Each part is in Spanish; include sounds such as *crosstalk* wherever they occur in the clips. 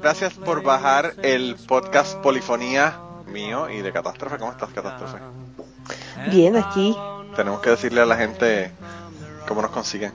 Gracias por bajar el podcast Polifonía mío y de Catástrofe. ¿Cómo estás, Catástrofe? Bien, aquí. Tenemos que decirle a la gente cómo nos consiguen.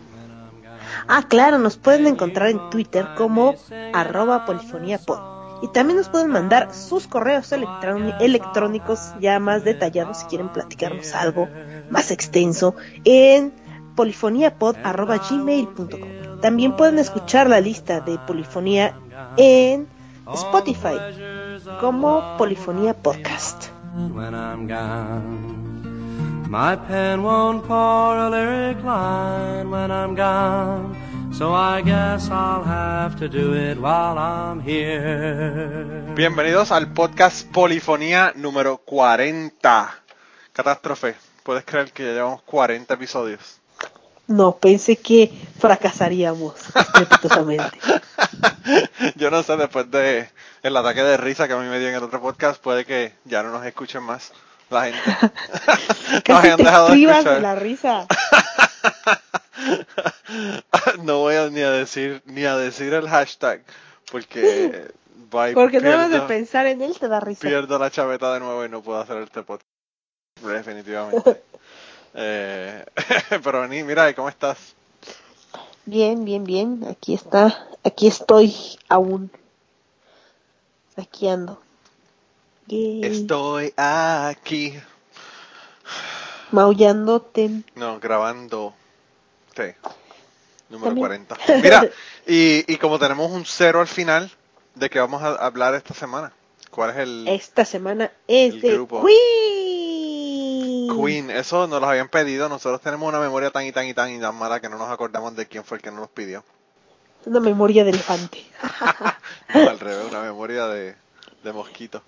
Ah, claro, nos pueden encontrar en Twitter como arroba polifoniapod. Y también nos pueden mandar sus correos electrónicos ya más detallados si quieren platicarnos algo más extenso en polifoniapod.gmail.com. También pueden escuchar la lista de polifonía en Spotify como Polifonía Podcast. My pen won't pour a lyric line when I'm gone. So I guess I'll have to do it while I'm here. Bienvenidos al podcast Polifonía número 40. Catástrofe. ¿Puedes creer que ya llevamos 40 episodios? No, pensé que fracasaríamos estrepitosamente. *laughs* Yo no sé, después de el ataque de risa que a mí me dio en el otro podcast, puede que ya no nos escuchen más la gente. *laughs* Casi te de, la risa. *laughs* no voy a ni a decir ni a decir el hashtag porque porque no debes de pensar en él te da risa. Pierdo la chaveta de nuevo y no puedo hacer este podcast. Definitivamente. Eh, *laughs* pero ni mira, ¿cómo estás? Bien, bien, bien. Aquí está, aquí estoy aún. Aquí ando. Estoy aquí. Maullándote. No, grabando. Sí. Número 40. Mira, *laughs* y, y como tenemos un cero al final, ¿de qué vamos a hablar esta semana? ¿Cuál es el. Esta semana es de grupo? Queen. Queen, eso nos lo habían pedido. Nosotros tenemos una memoria tan y tan y tan y tan mala que no nos acordamos de quién fue el que nos los pidió. Una memoria de elefante. *laughs* al revés, una memoria de, de mosquito.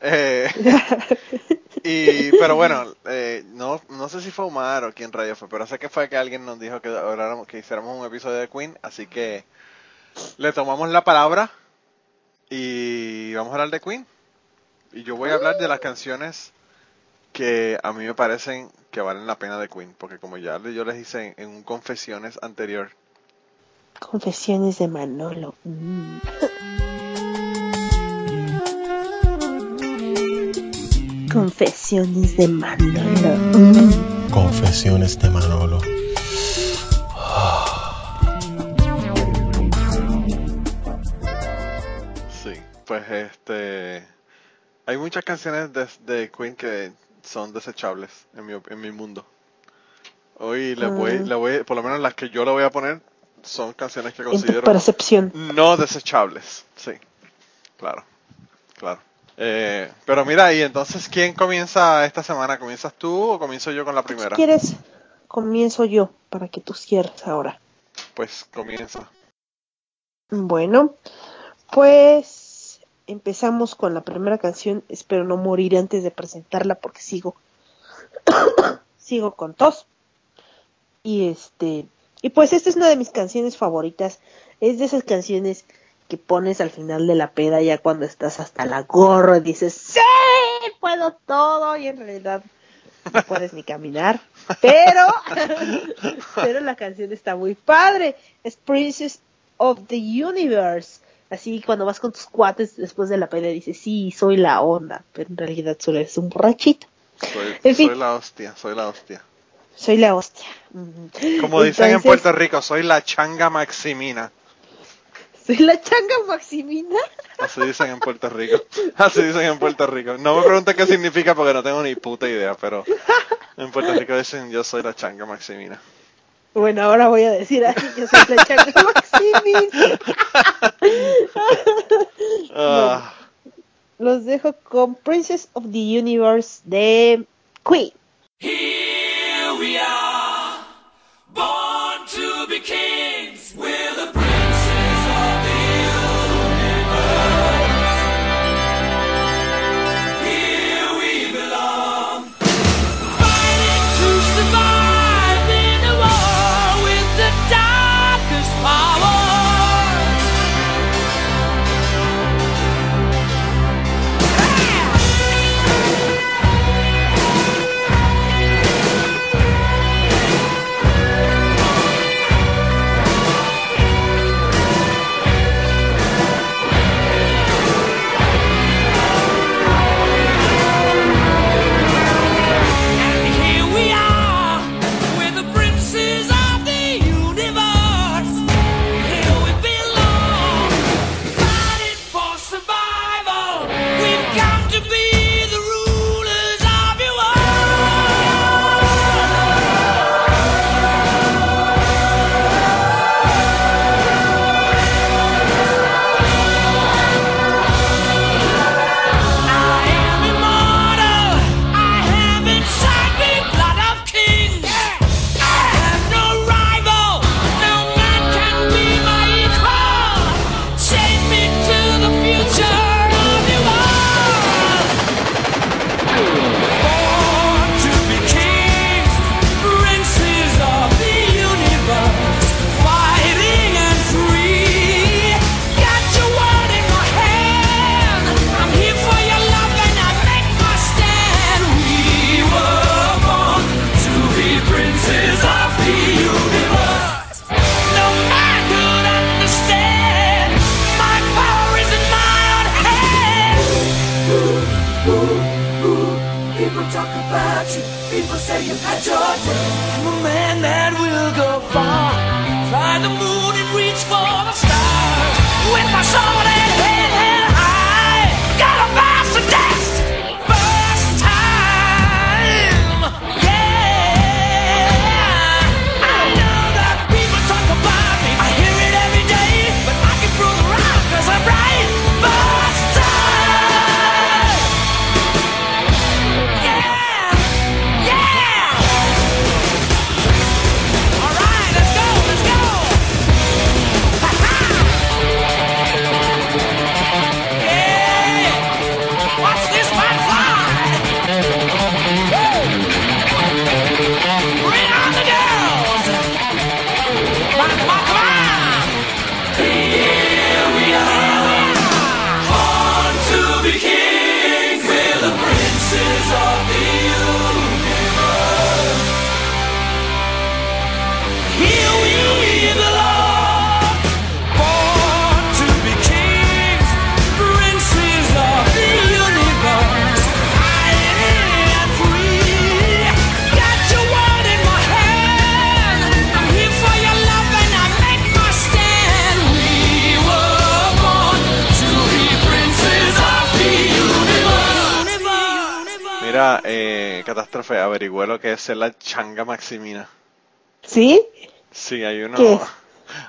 Eh, *laughs* y, pero bueno, eh, no, no sé si fue Omar o quién radio fue, pero sé que fue que alguien nos dijo que, que hiciéramos un episodio de Queen, así que le tomamos la palabra y vamos a hablar de Queen. Y yo voy a hablar de las canciones que a mí me parecen que valen la pena de Queen, porque como ya yo les hice en, un confesiones anterior. Confesiones de Manolo. Mm. Confesiones de Manolo. Mm. Confesiones de Manolo. Sí, pues este. Hay muchas canciones de, Queen que son desechables en mi, en mi mundo. Hoy le voy, mm. le voy, por lo menos las que yo le voy a poner son canciones que considero. percepción. No desechables, sí. Claro, claro. Eh, pero mira, y entonces, ¿quién comienza esta semana? ¿Comienzas tú o comienzo yo con la primera? Si quieres, comienzo yo para que tú cierres ahora. Pues comienza. Bueno, pues empezamos con la primera canción. Espero no morir antes de presentarla porque sigo, *coughs* sigo con tos. Y este, y pues esta es una de mis canciones favoritas. Es de esas canciones que pones al final de la peda ya cuando estás hasta la gorra y dices, sí, puedo todo y en realidad no puedes ni caminar. Pero, *laughs* pero la canción está muy padre. Es Princess of the Universe. Así cuando vas con tus cuates después de la peda dices, sí, soy la onda, pero en realidad solo eres un borrachito. Soy, soy la hostia, soy la hostia. Soy la hostia. Como dicen en Puerto Rico, soy la changa maximina. Soy la changa Maximina. Así dicen en Puerto Rico. Así dicen en Puerto Rico. No me preguntes qué significa porque no tengo ni puta idea, pero en Puerto Rico dicen yo soy la changa Maximina. Bueno, ahora voy a decir así, yo soy la changa Maximina. Ah. los dejo con Princess of the Universe de Queen. Here we are, born to be kings ser la changa maximina. ¿Sí? Sí, hay uno, ¿Qué es?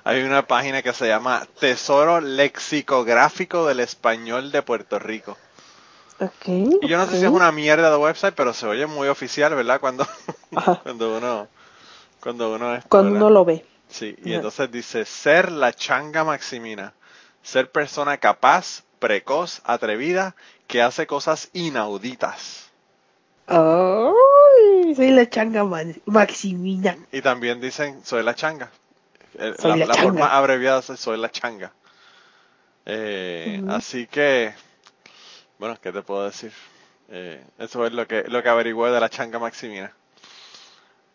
hay una página que se llama Tesoro Lexicográfico del Español de Puerto Rico. Ok. Y yo no sé si es una mierda de website, pero se oye muy oficial, ¿verdad? Cuando, *laughs* cuando uno, cuando uno esto, Cuando ¿verdad? uno lo ve. Sí, y Ajá. entonces dice, ser la changa maximina, ser persona capaz, precoz, atrevida, que hace cosas inauditas. Ay, *laughs* soy la changa ma- Maximina. Y también dicen, soy la changa. Soy la, la la changa. forma abreviada es soy la changa. Eh. Así que, bueno, ¿qué te puedo decir? Eh, eso es lo que, lo que averigüé de la changa maximina.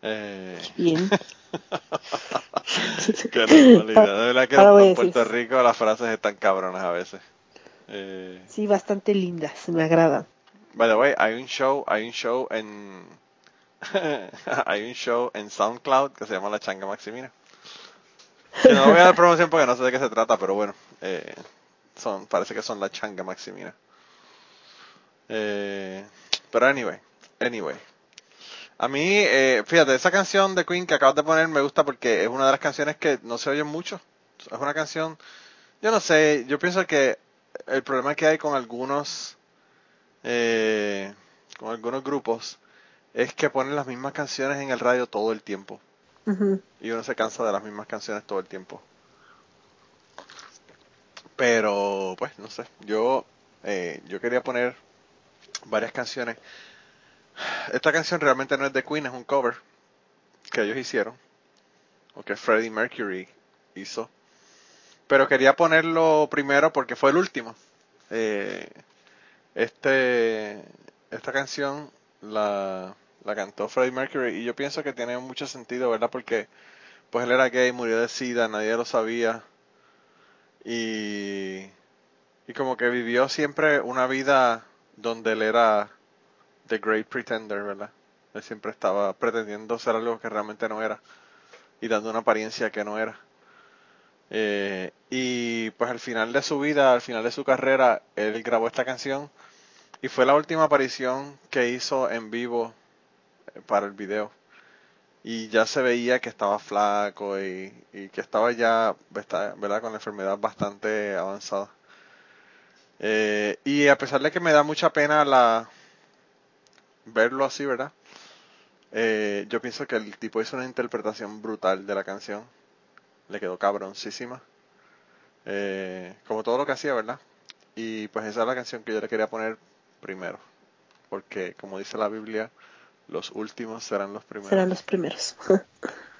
Eh, Bien. *laughs* *laughs* qué normalidad. De verdad que en decir. Puerto Rico las frases están cabronas a veces. Eh, Sí, bastante lindas. Me agradan. By the way, hay un show, hay un show en *laughs* hay un show en SoundCloud que se llama La Changa Maximina. No voy a dar promoción porque no sé de qué se trata, pero bueno, eh, son, parece que son La Changa Maximina. Eh, pero anyway, anyway. A mí, eh, fíjate, esa canción de Queen que acabas de poner me gusta porque es una de las canciones que no se oyen mucho. Es una canción, yo no sé, yo pienso que el problema que hay con algunos eh, con algunos grupos es que ponen las mismas canciones en el radio todo el tiempo y uno se cansa de las mismas canciones todo el tiempo. Pero, pues, no sé, yo eh, yo quería poner varias canciones. Esta canción realmente no es de Queen, es un cover que ellos hicieron, o que Freddie Mercury hizo. Pero quería ponerlo primero porque fue el último. Eh, este, esta canción la, la cantó Freddie Mercury y yo pienso que tiene mucho sentido, ¿verdad? Porque pues él era gay, murió de sida, nadie lo sabía y, y como que vivió siempre una vida donde él era the great pretender, ¿verdad? Él siempre estaba pretendiendo ser algo que realmente no era y dando una apariencia que no era. Eh, y pues al final de su vida, al final de su carrera, él grabó esta canción y fue la última aparición que hizo en vivo para el video. Y ya se veía que estaba flaco y, y que estaba ya, ¿verdad? Con la enfermedad bastante avanzada. Eh, y a pesar de que me da mucha pena la verlo así, ¿verdad? Eh, yo pienso que el tipo hizo una interpretación brutal de la canción. Le quedó cabroncísima. Eh, como todo lo que hacía, ¿verdad? Y pues esa es la canción que yo le quería poner primero. Porque, como dice la Biblia, los últimos serán los primeros. *laughs*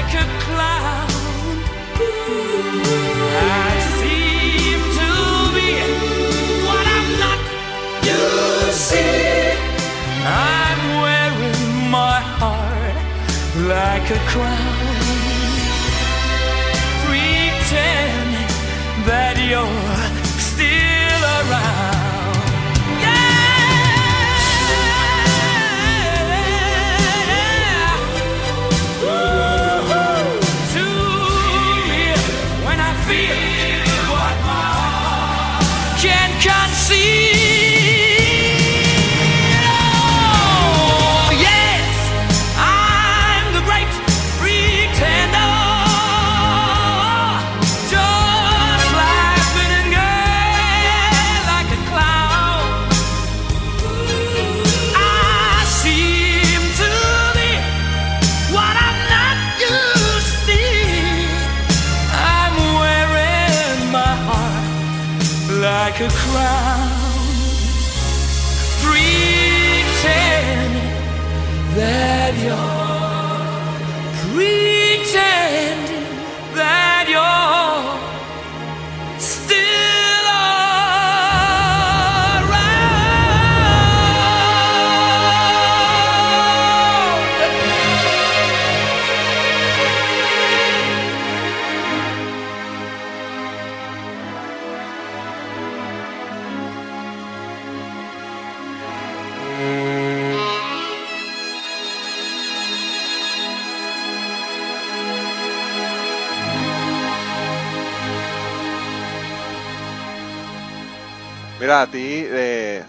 like a clown. I seem to be what I'm not. You see, I'm wearing my heart like a crown. Pretend that you're Mira, a ti, eh,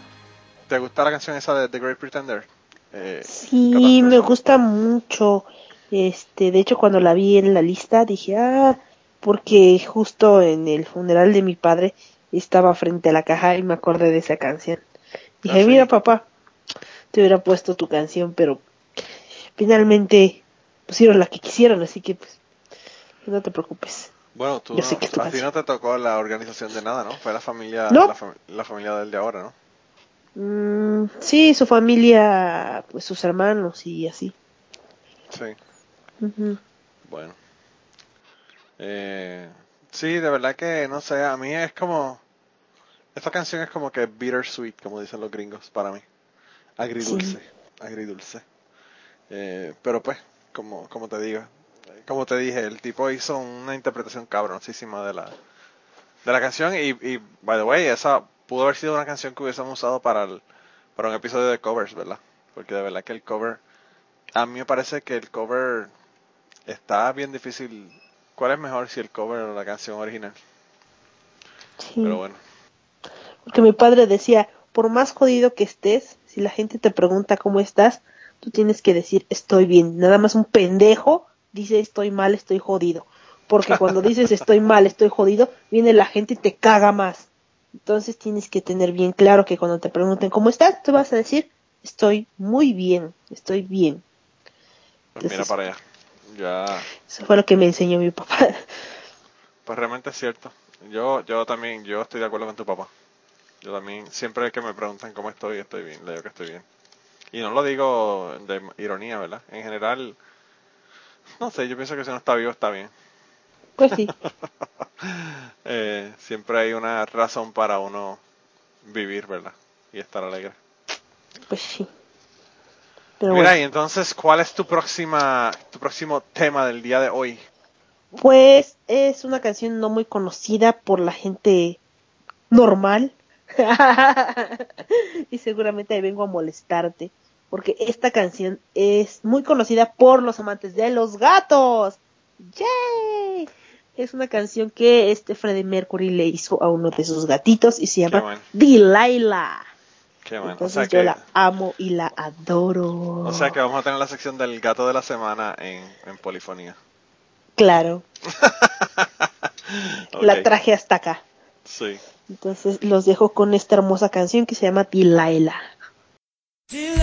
¿te gusta la canción esa de The Great Pretender? Eh, Sí, me gusta mucho. Este, de hecho, cuando la vi en la lista dije, ah, porque justo en el funeral de mi padre estaba frente a la caja y me acordé de esa canción. Dije, Ah, sí. mira, papá, te hubiera puesto tu canción, pero finalmente pusieron la que quisieron, así que pues, no te preocupes. Bueno, tú *laughs* no- que a ti no te tocó la organización de nada, ¿no? Fue la familia, No. la, fam- la familia del de ahora, ¿no? Mm, sí, su familia, pues sus hermanos y así. Sí, bueno. Eh, sí, de verdad que, no sé, a mí es como... Esta canción es como que bittersweet, como dicen los gringos, para mí. Agridulce, agridulce. Eh, pero pues, como, como te digo, como te dije, el tipo hizo una interpretación cabroncísima de la, de la canción y, y, by the way, esa pudo haber sido una canción que hubiésemos usado para, el, para un episodio de covers, ¿verdad? Porque de verdad que el cover, a mí me parece que el cover está bien difícil. ¿Cuál es mejor si el cover o la canción original? Sí. Pero bueno, Porque mi padre decía, por más jodido que estés, si la gente te pregunta cómo estás, tú tienes que decir estoy bien. Nada más un pendejo dice estoy mal, estoy jodido. Porque cuando dices estoy mal, estoy jodido, viene la gente y te caga más. Entonces tienes que tener bien claro que cuando te pregunten cómo estás, tú vas a decir estoy muy bien, estoy bien. pues mira para allá. Ya, Eso fue lo que me enseñó mi papá. *laughs* pues realmente es cierto. Yo, yo también, yo estoy de acuerdo con tu papá. Yo también, siempre que me preguntan cómo estoy, estoy bien, le digo que estoy bien. Y no lo digo de ironía, ¿verdad? En general, no sé, yo pienso que si uno está vivo está bien. Pues sí, *laughs* Eh, siempre hay una razón para uno vivir, ¿verdad? Y estar alegre. pues sí. Pero Mira, bueno. y entonces, ¿cuál es tu próxima, tu próximo tema del día de hoy? Pues es una canción no muy conocida por la gente normal. *laughs* y seguramente vengo a molestarte. Porque esta canción es muy conocida por los amantes de los gatos. ¡Yay! Es una canción que este Freddie Mercury le hizo a uno de sus gatitos y se llama bueno. Delilah. Qué bueno. O Entonces sea, yo que, la amo y la adoro. o sea que vamos a tener la sección del gato de la semana en, en polifonía. Claro, *laughs* la traje hasta acá. Sí. Entonces los dejo con esta hermosa canción que se llama Delilah. Delilah. Delilah.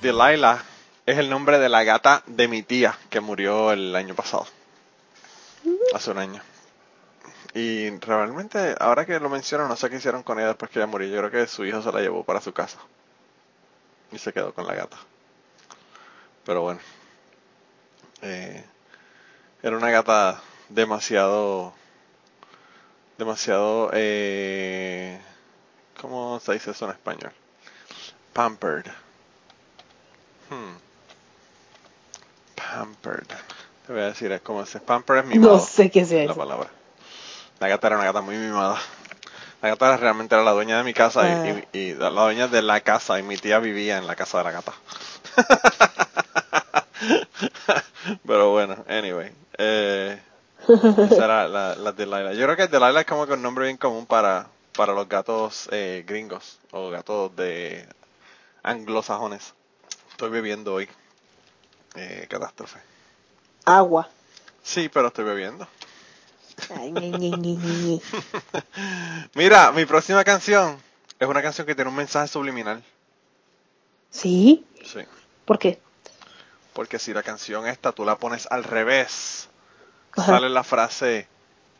Delilah es el nombre de la gata de mi tía que murió el año pasado. Hace un año. Y realmente, ahora que lo menciono, no sé qué hicieron con ella después que ella murió. Yo creo que su hijo se la llevó para su casa. Y se quedó con la gata. Pero bueno. Eh, era una gata demasiado... Demasiado... Eh, ¿Cómo se dice eso en español? Pampered. Hmm. Pampered. Te voy a decir, es como se pampered es mimado. No sé qué sea la eso. palabra. La gata era una gata muy mimada. La gata realmente era la dueña de mi casa y- Ah. y, y la dueña de la casa y mi tía vivía en la casa de la gata. *laughs* Pero bueno, anyway. Eh, esa era la, la Delilah. Yo creo que Delilah es como que un nombre bien común para, para los gatos eh, gringos o gatos de anglosajones. Estoy bebiendo hoy. Eh, catástrofe. Agua. Sí, pero estoy bebiendo. Ay, ñe, ñe, ñe, ñe, ñe. *laughs* Mira, mi próxima canción es una canción que tiene un mensaje subliminal. ¿Sí? Sí. ¿Por qué? Porque si la canción esta tú la pones al revés, Ajá. sale la frase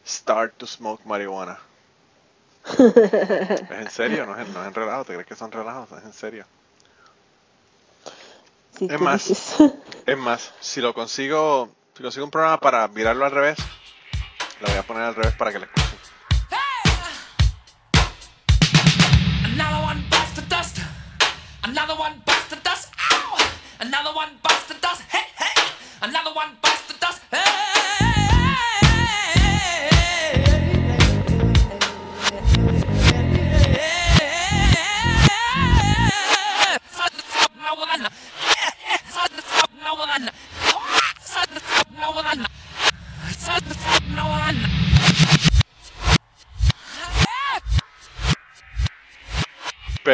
Start to smoke marihuana. *laughs* ¿Es en serio? No es, no es en relajo. ¿Te crees que son relajos? Es en serio. Si Es más. dices. *laughs* Es más, si lo consigo, si consigo un programa para mirarlo al revés, la voy a poner al revés para que la escuchen. Another one bites the dust. Another one bites the dust. Ow! Another one bites the dust. Hey, hey! Another one bites the dust.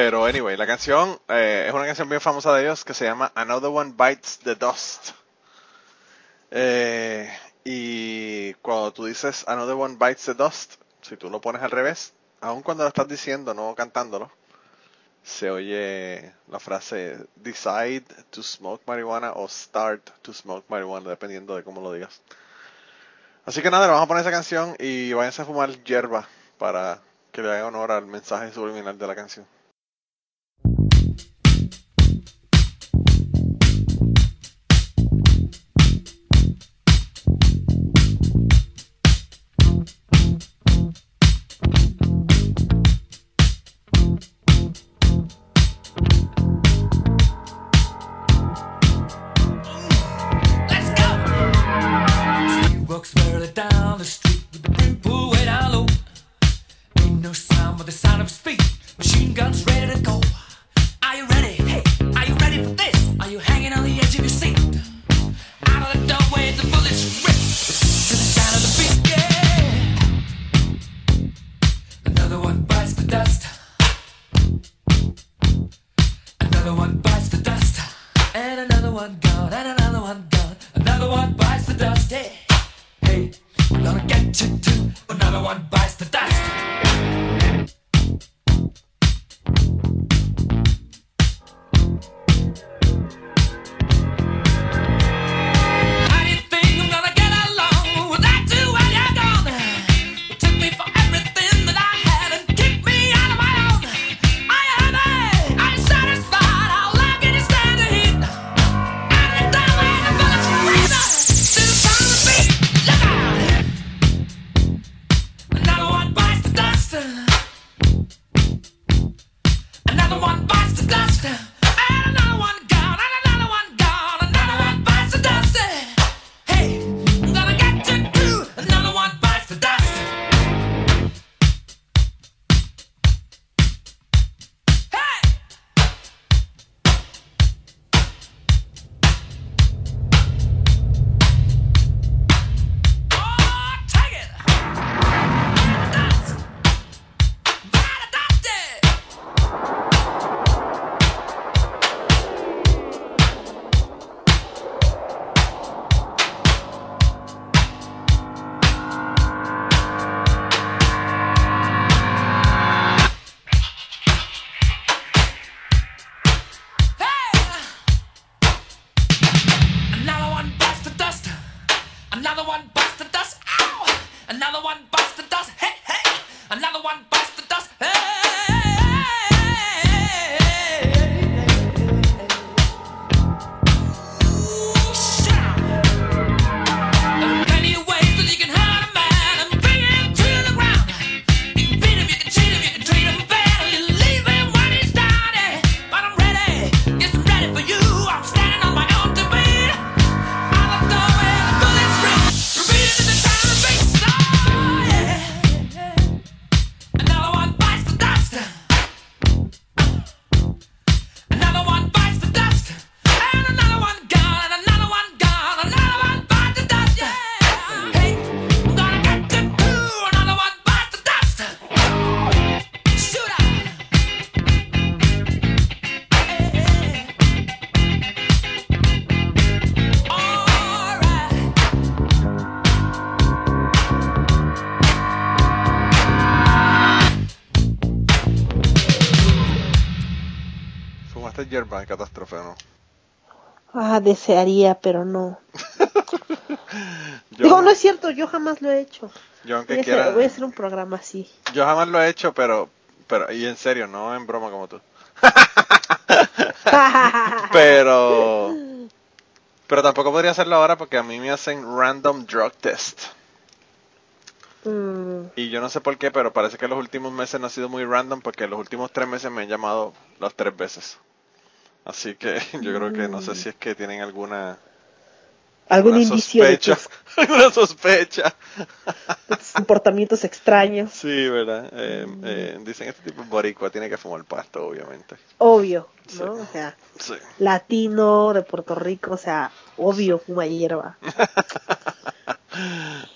Pero anyway, la canción eh, es una canción bien famosa de ellos que se llama Another One Bites the Dust. Eh, y cuando tú dices Another One Bites the Dust, si tú lo pones al revés, aun cuando lo estás diciendo, no cantándolo, se oye la frase Decide to smoke marijuana o Start to smoke marijuana, dependiendo de cómo lo digas. Así que nada, vamos a poner esa canción y váyanse a fumar hierba para que le haga honor al mensaje subliminal de la canción. En catástrofe no. Ah, desearía, pero no. *laughs* Yo, Digo, no es cierto, yo jamás lo he hecho. yo aunque Voy a, quiera, hacer, voy a hacer un programa así. yo jamás lo he hecho, pero, pero, y en serio, no en broma como tú. *laughs* Pero, pero tampoco podría hacerlo ahora porque a mí me hacen random drug test. Mm, Y yo no sé por qué, pero parece que los últimos meses no ha sido muy random porque los últimos tres meses me han llamado las tres veces. Así que *laughs* yo creo que no sé si es que tienen alguna, algún alguna indicio de sospecha. tus, *laughs* alguna sospecha. *laughs* de tus comportamientos extraños. Sí, ¿verdad? Eh, eh, dicen este tipo es boricua, tiene que fumar pasto, obviamente. Obvio, Sí. ¿no? O sea, Sí. latino de Puerto Rico, o sea, obvio, fuma hierba.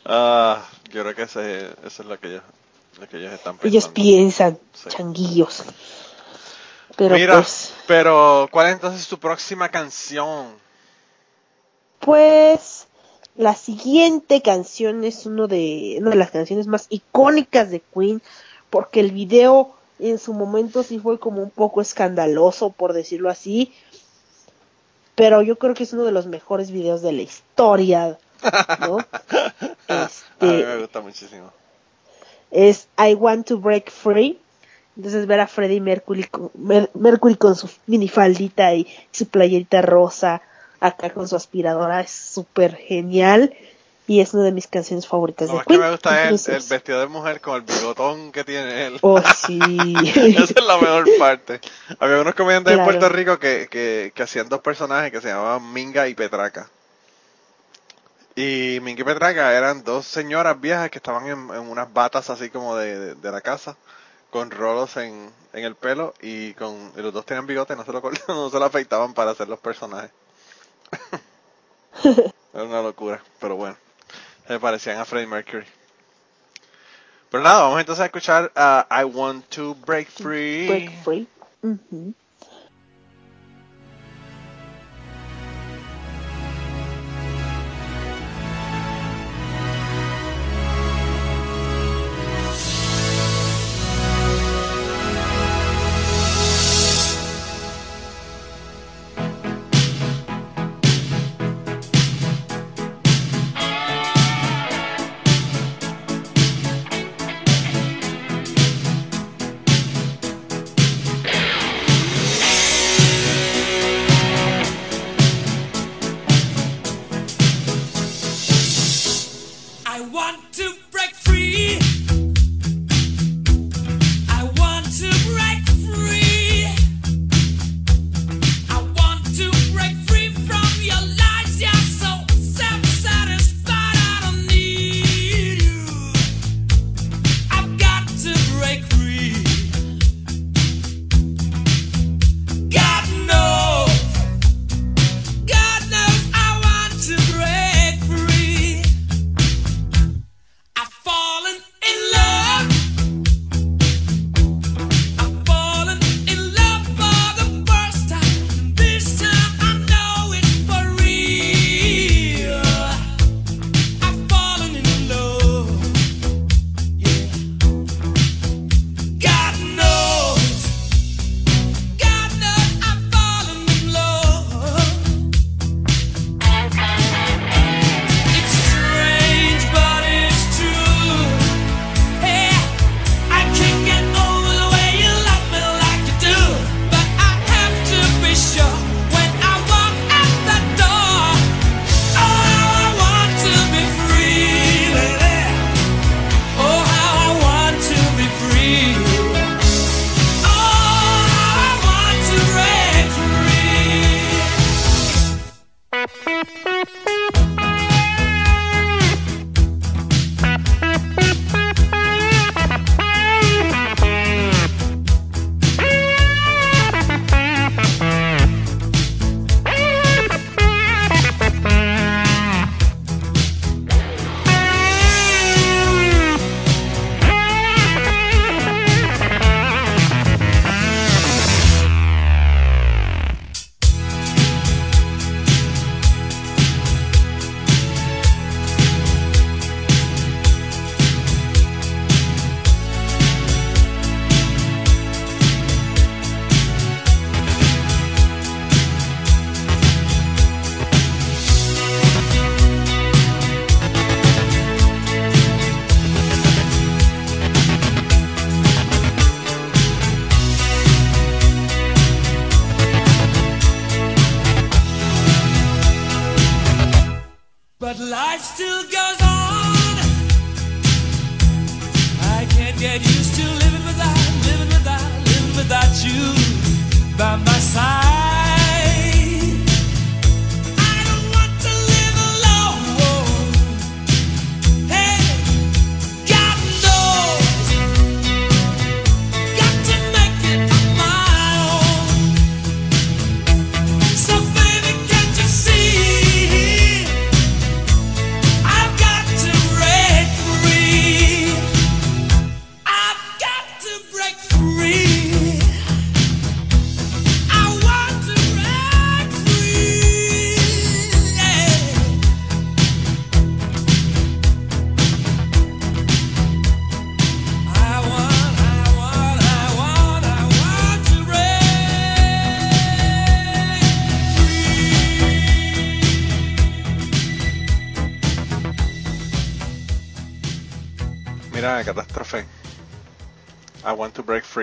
Ah, yo creo que ese, eso es lo que ellos, lo que ellos están pensando. Ellos piensan, Sí. changuillos. Pero Mira, pues, pero ¿cuál es entonces tu próxima canción? pues, la siguiente canción es uno de, una de las canciones más icónicas de Queen, porque el video en su momento sí fue como un poco escandaloso, por decirlo así, pero yo creo que es uno de los mejores videos de la historia, ¿no? *laughs* A mí me Este, gusta muchísimo. es I Want to Break Free. Entonces ver a Freddie Mercury con, Mer- Mercury con su minifaldita y su playerita rosa, acá con su aspiradora, es súper genial. Y es una de mis canciones favoritas Lo de más que Queen. me gusta es el, el vestido de mujer con el bigotón que tiene él. Oh, *laughs* sí. Esa es la mejor parte. Había unos comediantes en Claro. Puerto Rico que, que, que hacían dos personajes que se llamaban Minga y Petraca. Y Minga y Petraca eran dos señoras viejas que estaban en, en unas batas así como de, de- de la casa, con rolos en, en el pelo y con y los dos tenían bigote, no se lo, *laughs* no se lo afeitaban para hacer los personajes. *laughs* Era una locura, pero bueno, se parecían a Freddie Mercury. Pero nada, vamos entonces a escuchar a I Want to Break Free. Break Free. You by my side.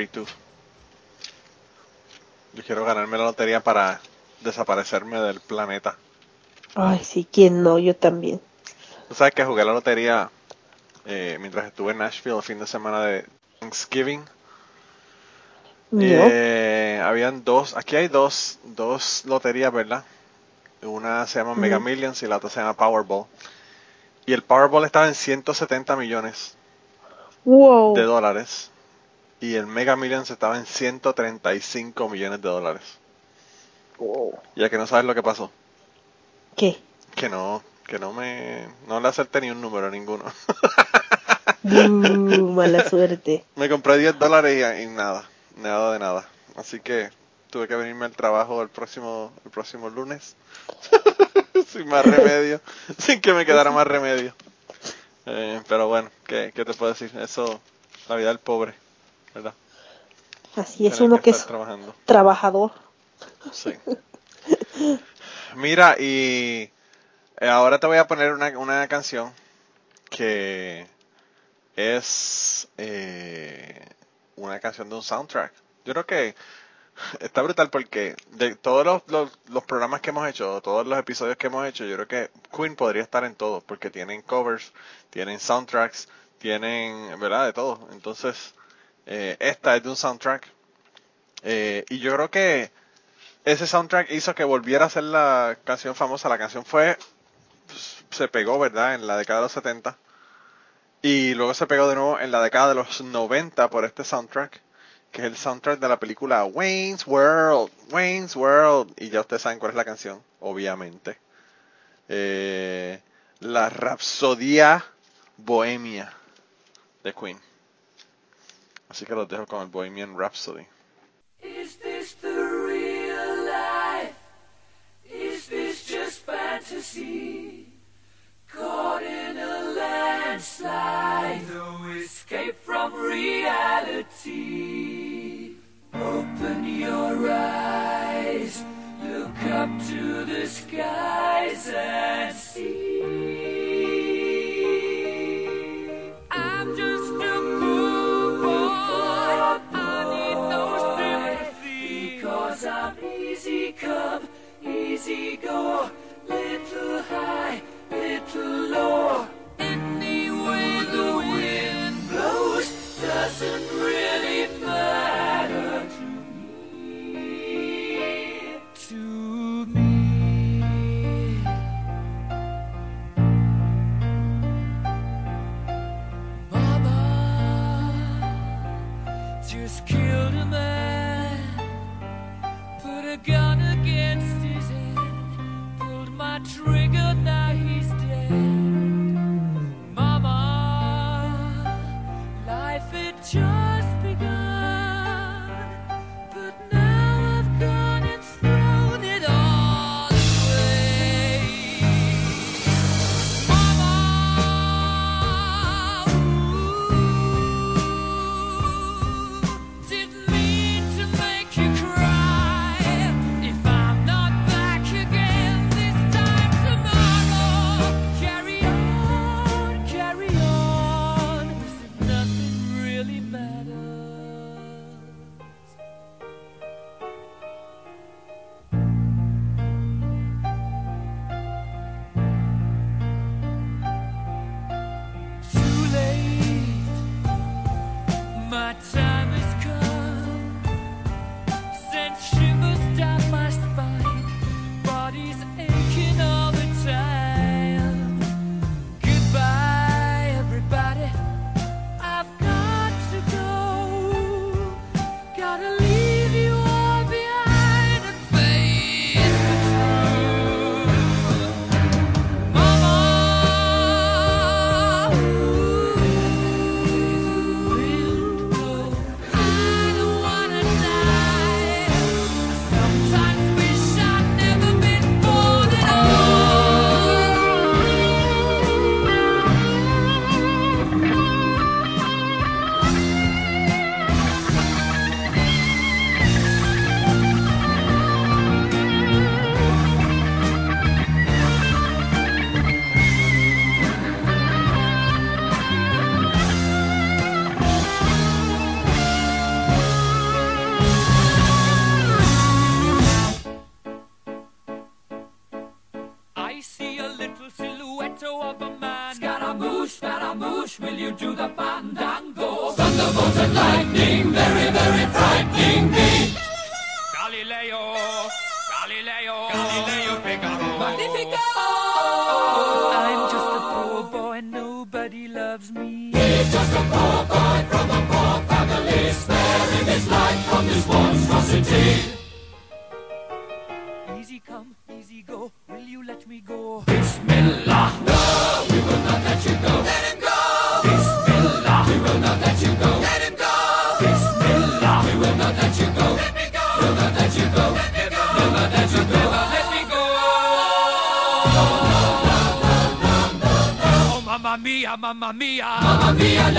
Free. Yo quiero ganarme la lotería para desaparecerme del planeta. Ay, sí, ¿quién no? Yo también. Tú sabes que jugué la lotería eh, mientras estuve en Nashville el fin de semana de Thanksgiving. No. Eh, habían dos, aquí hay dos, dos loterías, ¿verdad? Una se llama Mega. Millions y la otra se llama Powerball. Y el Powerball estaba en 170 millones wow. de dólares. Y el Mega Millions estaba en 135 millones de dólares. Ya que no sabes lo que pasó. ¿Qué? Que no, que no me, no le acerté ni un número a ninguno. Uh, *laughs* mala suerte. Me compré 10 dólares y, y nada, nada de nada. Así que tuve que venirme al trabajo el próximo, el próximo lunes. *laughs* sin más remedio, *laughs* sin que me quedara más remedio. Eh, pero bueno, ¿qué, ¿qué te puedo decir? Eso, la vida del pobre, ¿verdad? Así es uno que estar es trabajando. trabajador. Sí. *laughs* Mira, y eh, ahora te voy a poner una, una canción que es eh, una canción de un soundtrack. Yo creo que está brutal porque de todos los, los, los programas que hemos hecho, todos los episodios que hemos hecho, yo creo que Queen podría estar en todos porque tienen covers, tienen soundtracks, tienen, ¿verdad? De todo. Entonces, eh, esta es de un soundtrack. Eh, y yo creo que ese soundtrack hizo que volviera a ser la canción famosa. La canción fue, pues, se pegó, ¿verdad? En la década de los 70. Y luego se pegó de nuevo en la década de los 90 por este soundtrack, que es el soundtrack de la película Wayne's World. Wayne's World. Y ya ustedes saben cuál es la canción, obviamente. Eh, la Rapsodía Bohemia de Queen. Así que los dejo con el Bohemian Rhapsody. Is this the real life? Is this just fantasy? Caught in a landslide, no escape from reality. Open your eyes, look up to the skies and see. Easy go. Little high, little low.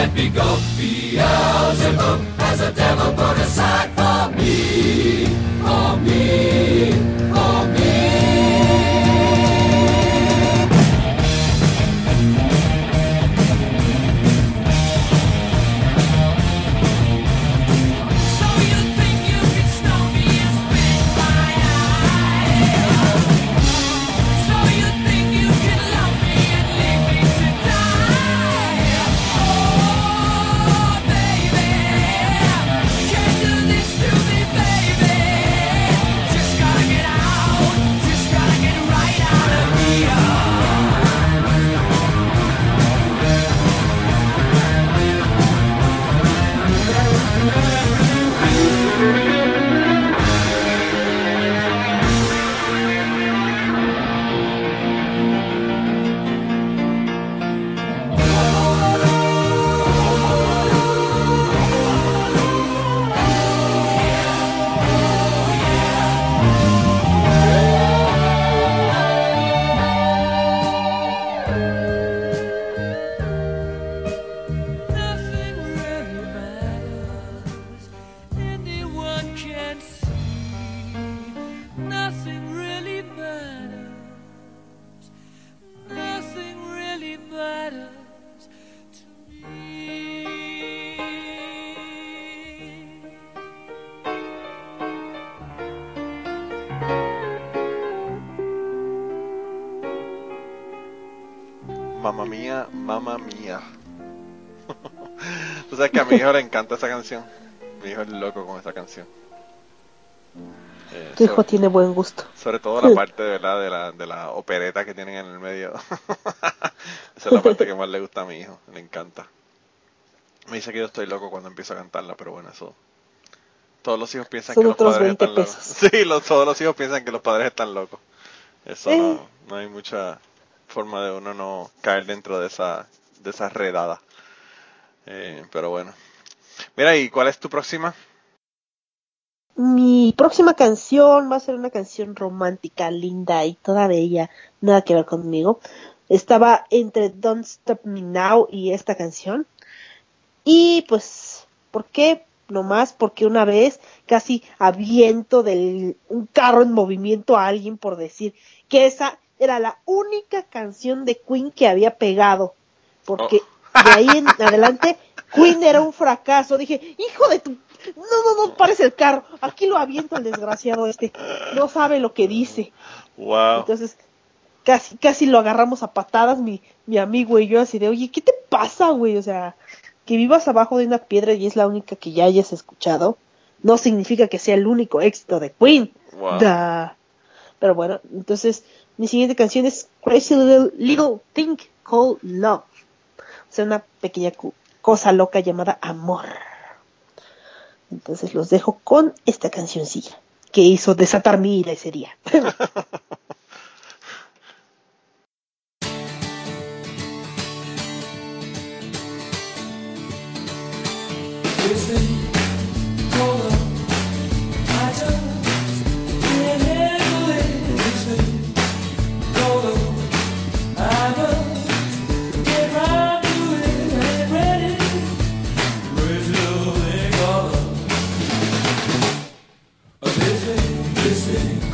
Let me go. Mi hijo le encanta esa canción. Mi hijo es loco con esa canción. Eh, Tu hijo sobre, tiene buen gusto. sobre todo la *laughs* parte de verdad de la, de la opereta que tienen en el medio. *laughs* Esa es la parte que más le gusta a mi hijo. Le encanta. Me dice que yo estoy loco cuando empiezo a cantarla, pero bueno, eso. Todos los hijos piensan Son que los padres 20 están locos. *laughs* Sí, los, todos los hijos piensan que los padres están locos. Eso Eh. no, no hay mucha forma de uno no caer dentro de esa, de esa redada. Eh, pero bueno. Mira, ¿y cuál es tu próxima? Mi próxima canción va a ser una canción romántica, linda y toda bella, nada que ver conmigo. Estaba entre Don't Stop Me Now y esta canción. Y pues, ¿por qué? Nomás porque una vez casi aviento del un carro en movimiento a alguien por decir que esa era la única canción de Queen que había pegado. Porque de ahí en adelante Queen era un fracaso. Dije, hijo de tu... No, no, no, parece el carro. Aquí lo aviento el desgraciado este. No sabe lo que dice. Wow. Entonces, casi, casi lo agarramos a patadas mi, mi amigo y yo así de, oye, ¿qué te pasa, güey? O sea, que vivas abajo de una piedra y es la única que ya hayas escuchado, no significa que sea el único éxito de Queen. Wow. Da. Pero bueno, entonces, mi siguiente canción es Crazy Little, Little Thing Called Love. Sea, una pequeña cosa loca llamada amor. Entonces los dejo con esta cancioncilla que hizo desatar mi ira ese día. *laughs* dizer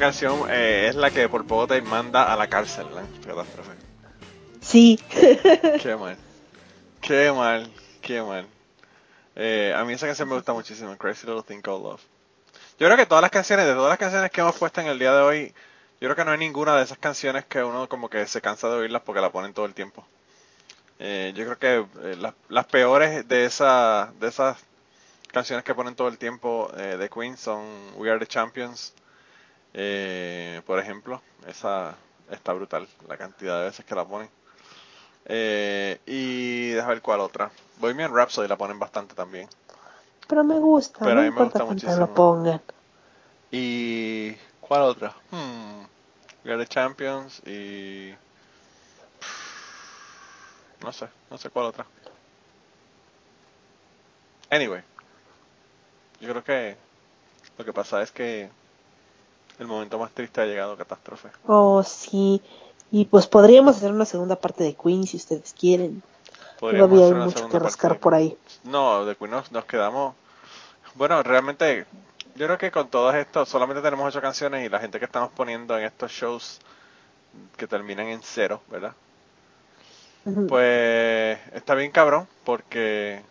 canción eh, es la que por poco te manda a la cárcel, ¿no? Catástrofe. Sí. *laughs* Qué mal. Qué mal. Qué mal. Eh, a mí esa canción me gusta muchísimo, Crazy Little Thing Called Love. Yo creo que todas las canciones, de todas las canciones que hemos puesto en el día de hoy, yo creo que no hay ninguna de esas canciones que uno como que se cansa de oírlas porque la ponen todo el tiempo. Eh, yo creo que eh, las, las peores de, esa, de esas canciones que ponen todo el tiempo eh, de Queen son We Are the Champions, eh, por ejemplo. Esa está brutal, la cantidad de veces que la ponen. Eh, y déjame ver cuál otra. Bohemian Rhapsody la ponen bastante también. Pero me gusta, Pero no a mí me gusta muchísimo. lo pongan. ¿Y cuál otra? Hmm. We Are the Champions y... No sé, no sé cuál otra. Anyway. Yo creo que lo que pasa es que el momento más triste ha llegado, catástrofe. Oh, sí. Y pues podríamos hacer una segunda parte de Queen si ustedes quieren. Podríamos Todavía hay mucho segunda que rascar por ahí. No, de Queen nos, nos quedamos. Bueno, realmente, yo creo que con todo esto solamente tenemos ocho canciones y la gente que estamos poniendo en estos shows que terminan en cero, ¿verdad? Pues está bien cabrón porque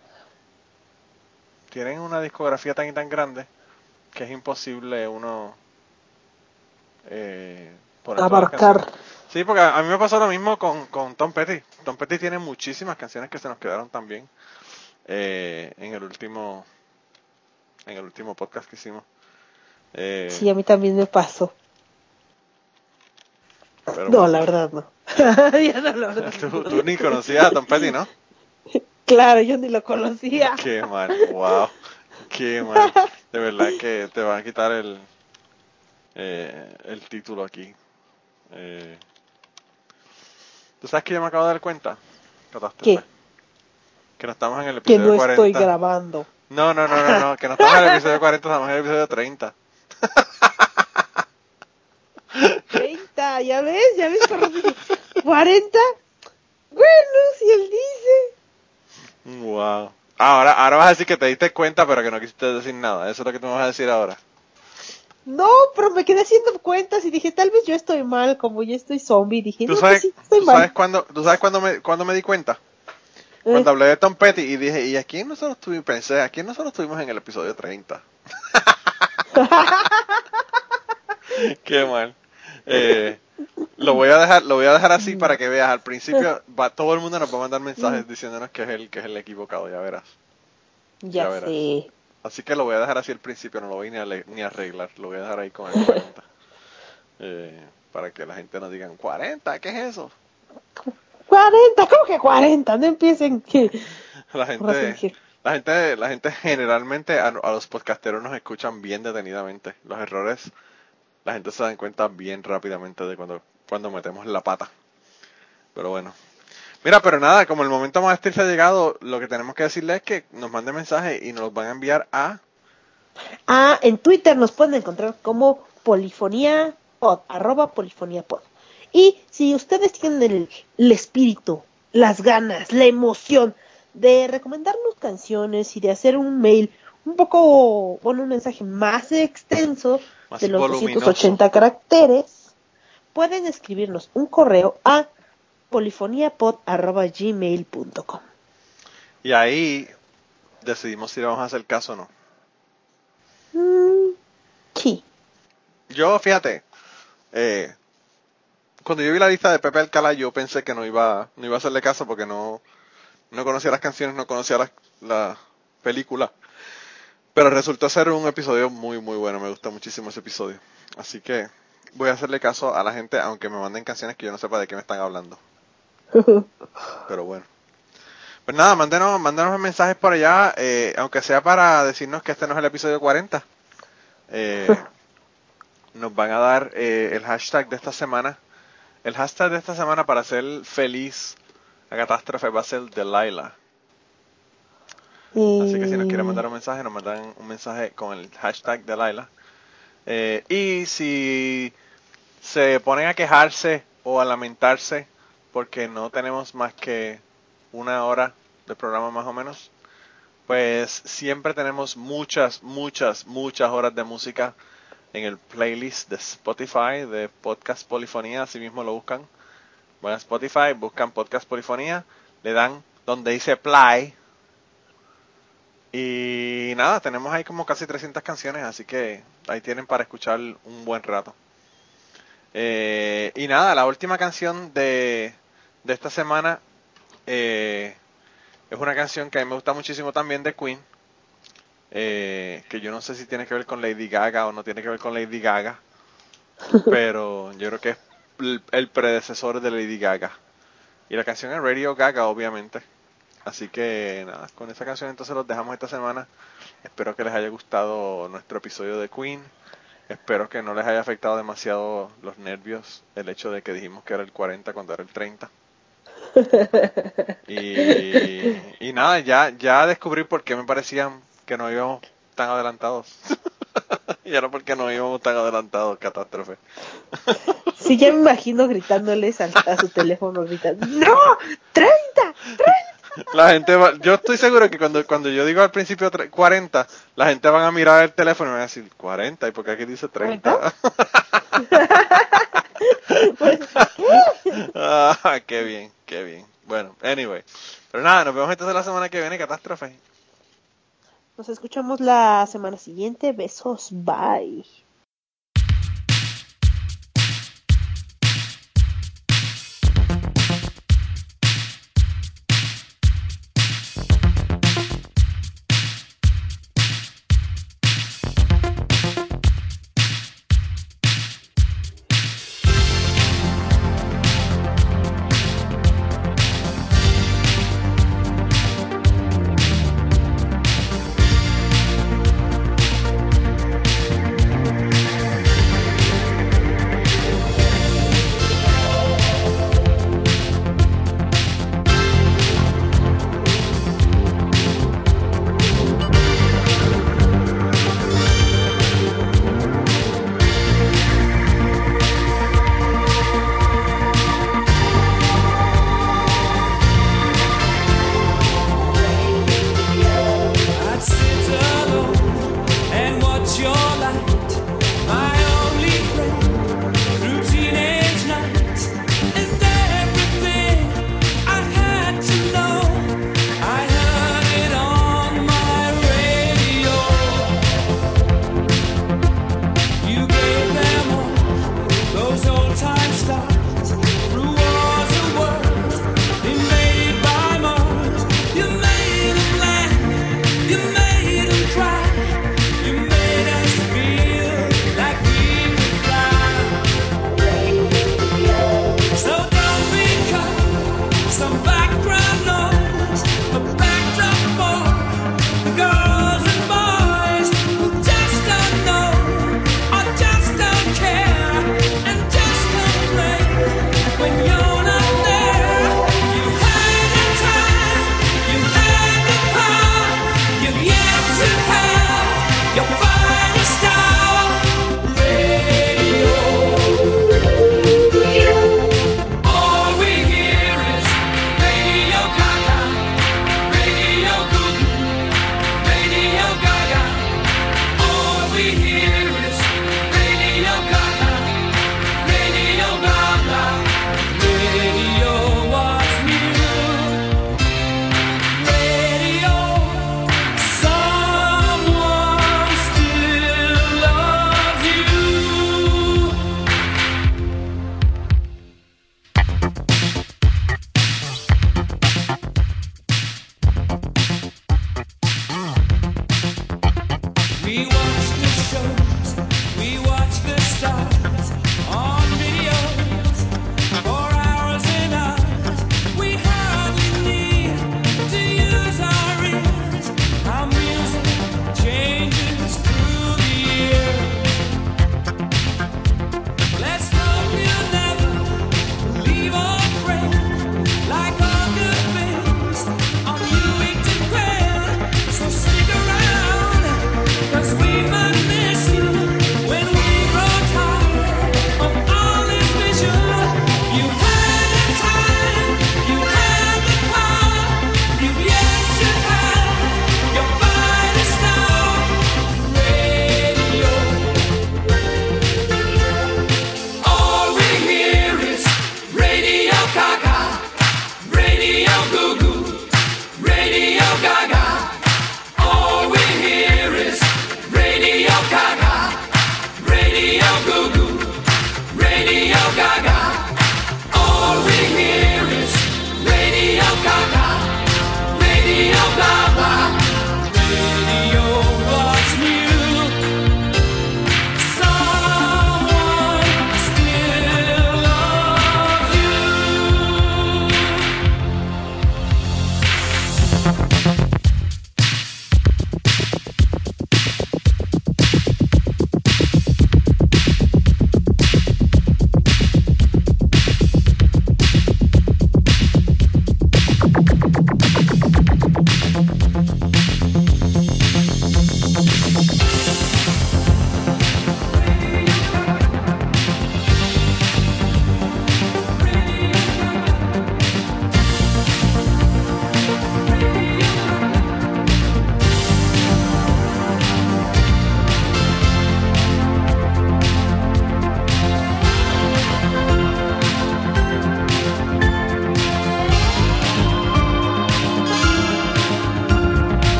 tienen una discografía tan y tan grande que es imposible uno eh, las Abarcar. Sí, porque a a mí me pasó lo mismo con, con Tom Petty. Tom Petty tiene muchísimas canciones que se nos quedaron también eh, en el último en el último podcast que hicimos. Eh, Sí, a mí también me pasó. pero No, la verdad no. *laughs* Ya no, la *laughs* verdad. Tú, tú ni conocías a Tom Petty, ¿no? Claro, yo ni lo conocía. Qué mal, wow, qué mal. *laughs* De verdad que te van a quitar el eh, el título aquí. Eh, ¿Tú sabes que yo me acabo de dar cuenta? Catástrofe. ¿Qué? Que no estamos en el Que episodio no 40. estoy grabando. No, no, no, no, no, que no estamos en el episodio 40, estamos en el episodio 30. 30, ya ves, ya ves, perro. 40. Bueno, si él dice. Wow. Ahora, ahora vas a decir que te diste cuenta, pero que no quisiste decir nada. Eso es lo que tú me vas a decir ahora. No, pero me quedé haciendo cuentas y dije, tal vez yo estoy mal, como yo estoy zombie. Dije, ¿Tú no, sabes, pues sí, estoy tú sabes mal. cuándo, tú sabes cuándo me, cuándo me di cuenta? Eh, Cuando hablé de Tom Petty y dije, ¿y a quién nosotros tuvimos? Pensé, ¿a quién nosotros tuvimos en el episodio 30? *laughs* Qué mal. Eh, lo voy a dejar, lo voy a dejar así para que veas. Al principio va, todo el mundo nos va a mandar mensajes diciéndonos que es el, que es el equivocado, ya verás. ya ya verás. sé. Así que lo voy a dejar así al principio, no lo voy ni a, le- ni a arreglar, lo voy a dejar ahí con el 40. *laughs* Eh, para que la gente no digan, ¿40? ¿Qué es eso? 40, ¿cómo que 40? No empiecen que... La gente, la gente, la gente generalmente a, a los podcasteros nos escuchan bien detenidamente. Los errores, la gente se da cuenta bien rápidamente de cuando, cuando metemos la pata. Pero bueno. Mira, pero nada, como el momento más triste ha llegado, lo que tenemos que decirle es que nos mande mensajes y nos los van a enviar a Ah, en Twitter nos pueden encontrar como polifonía pod, arroba polifonía pod. Y si ustedes tienen el, el espíritu, las ganas, la emoción de recomendarnos canciones y de hacer un mail un poco, bueno, un mensaje más extenso Más de los voluminoso. 280 caracteres, pueden escribirnos un correo a polifoniapod.gmail.com. y ahí decidimos si le vamos a hacer caso o no. Mm, sí. Yo, fíjate, eh, cuando yo vi la lista de Pepe Alcalá, yo pensé que no iba, no iba a hacerle caso porque no, no conocía las canciones, no conocía la, la película. Pero resultó ser un episodio muy, muy bueno. Me gusta muchísimo ese episodio. Así que voy a hacerle caso a la gente, aunque me manden canciones que yo no sepa de qué me están hablando. Pero bueno. Pues nada, mándenos, mándenos mensajes por allá, eh, aunque sea para decirnos que este no es el episodio 40. Eh, *laughs* nos van a dar eh, el hashtag de esta semana. El hashtag de esta semana para ser feliz a catástrofe va a ser Delilah. Así que si nos quieren mandar un mensaje, nos mandan un mensaje con el hashtag Delilah. Eh, y si se ponen a quejarse o a lamentarse porque no tenemos más que una hora de programa más o menos, pues siempre tenemos muchas, muchas, muchas horas de música en el playlist de Spotify de Podcast Polifonía, así mismo lo buscan. Van a Spotify, buscan Podcast Polifonía, le dan donde dice play. Y nada, tenemos ahí como casi 300 canciones, así que ahí tienen para escuchar un buen rato. Eh, y nada, la última canción de, de esta semana eh, es una canción que a mí me gusta muchísimo también de Queen. eh, que yo no sé si tiene que ver con Lady Gaga o no tiene que ver con Lady Gaga. *laughs* pero yo creo que es el, predecesor de Lady Gaga. Y la canción es Radio Gaga, obviamente. Así que nada, con esa canción entonces los dejamos esta semana. Espero que les haya gustado nuestro episodio de Queen. Espero que no les haya afectado demasiado los nervios el hecho de que dijimos que era el 40 cuando era el 30. *laughs* Y, y nada, ya, ya descubrí por qué me parecían que no íbamos tan adelantados. *laughs* y era porque no íbamos tan adelantados, catástrofe. *laughs* Sí, ya me imagino gritándoles a, a su teléfono, gritando, ¡No! ¡30! La gente va, yo estoy seguro que cuando, cuando yo digo al principio tre- 40, la gente van a mirar el teléfono y van a decir 40, ¿y por qué aquí dice 30? Pues, *laughs* ah, qué bien, qué bien. Bueno, anyway. Pero nada, nos vemos entonces la semana que viene, catástrofe. nos escuchamos la semana siguiente. Besos, bye.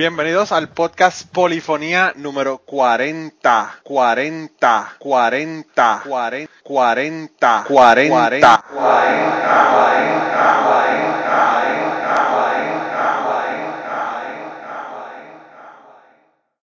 Bienvenidos al podcast Polifonía número 40, 40, 40, 40, 40, 40, 40, 40, 40, 40.